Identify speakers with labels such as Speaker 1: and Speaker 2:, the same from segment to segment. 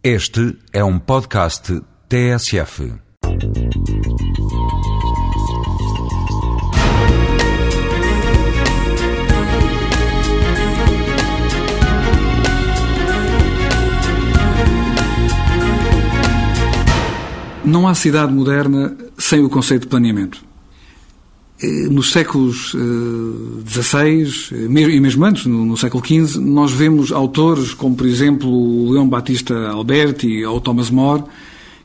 Speaker 1: Este é um podcast TSF.
Speaker 2: Não há cidade moderna sem o conceito de planeamento. Eh, nos séculos XVI eh, e mesmo antes, no, século XV, nós vemos autores como, por exemplo, o Leão Batista Alberti ou Thomas More,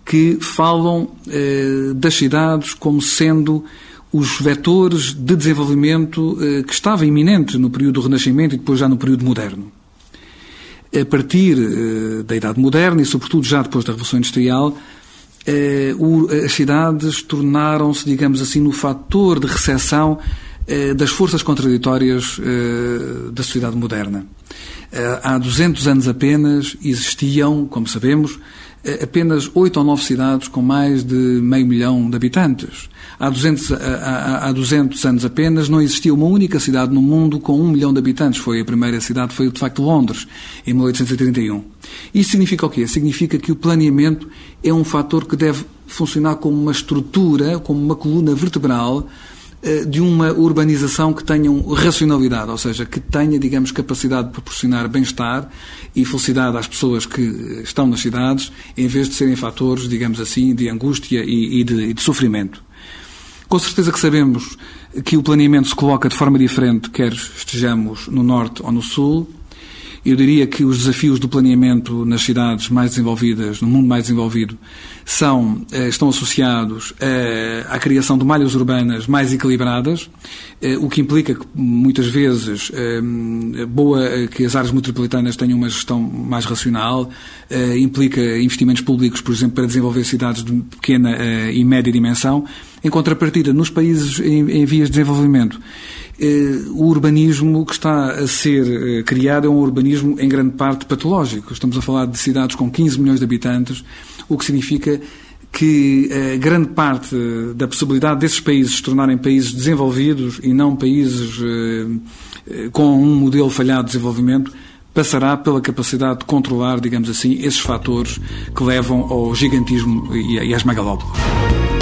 Speaker 2: que falam eh, das cidades como sendo os vetores de desenvolvimento que estava iminente no período do Renascimento e depois já no período moderno. A partir da Idade Moderna e, sobretudo, já depois da Revolução Industrial, eh, as cidades tornaram-se, digamos assim, no fator de recepção eh, das forças contraditórias eh, da sociedade moderna. Há 200 anos apenas existiam, como sabemos, apenas oito ou nove cidades com mais de meio milhão de habitantes. Há 200, há, há 200 anos apenas não existia uma única cidade no mundo com um milhão de habitantes. Foi a primeira cidade, foi de facto Londres, em 1831. Isso significa o quê? Significa que o planeamento é um fator que deve funcionar como uma estrutura, como uma coluna vertebral de uma urbanização que tenha racionalidade, ou seja, que tenha, digamos, capacidade de proporcionar bem-estar e felicidade às pessoas que estão nas cidades, em vez de serem fatores, digamos assim, de angústia e de, e de sofrimento. Com certeza que sabemos que o planeamento se coloca de forma diferente, quer estejamos no norte ou no sul, eu diria que os desafios do planeamento nas cidades mais desenvolvidas, no mundo mais desenvolvido, são, eh, estão associados eh, à criação de malhas urbanas mais equilibradas, eh, o que implica que muitas vezes boa que as áreas metropolitanas tenham uma gestão mais racional, implica investimentos públicos, por exemplo, para desenvolver cidades de pequena e média dimensão. Em contrapartida, nos países em vias de desenvolvimento, eh, o urbanismo que está a ser eh, criado é um urbanismo em grande parte patológico. Estamos a falar de cidades com 15 milhões de habitantes, o que significa que eh, grande parte da possibilidade desses países se tornarem países desenvolvidos e não países com um modelo falhado de desenvolvimento passará pela capacidade de controlar, digamos assim, esses fatores que levam ao gigantismo e às megalópolis.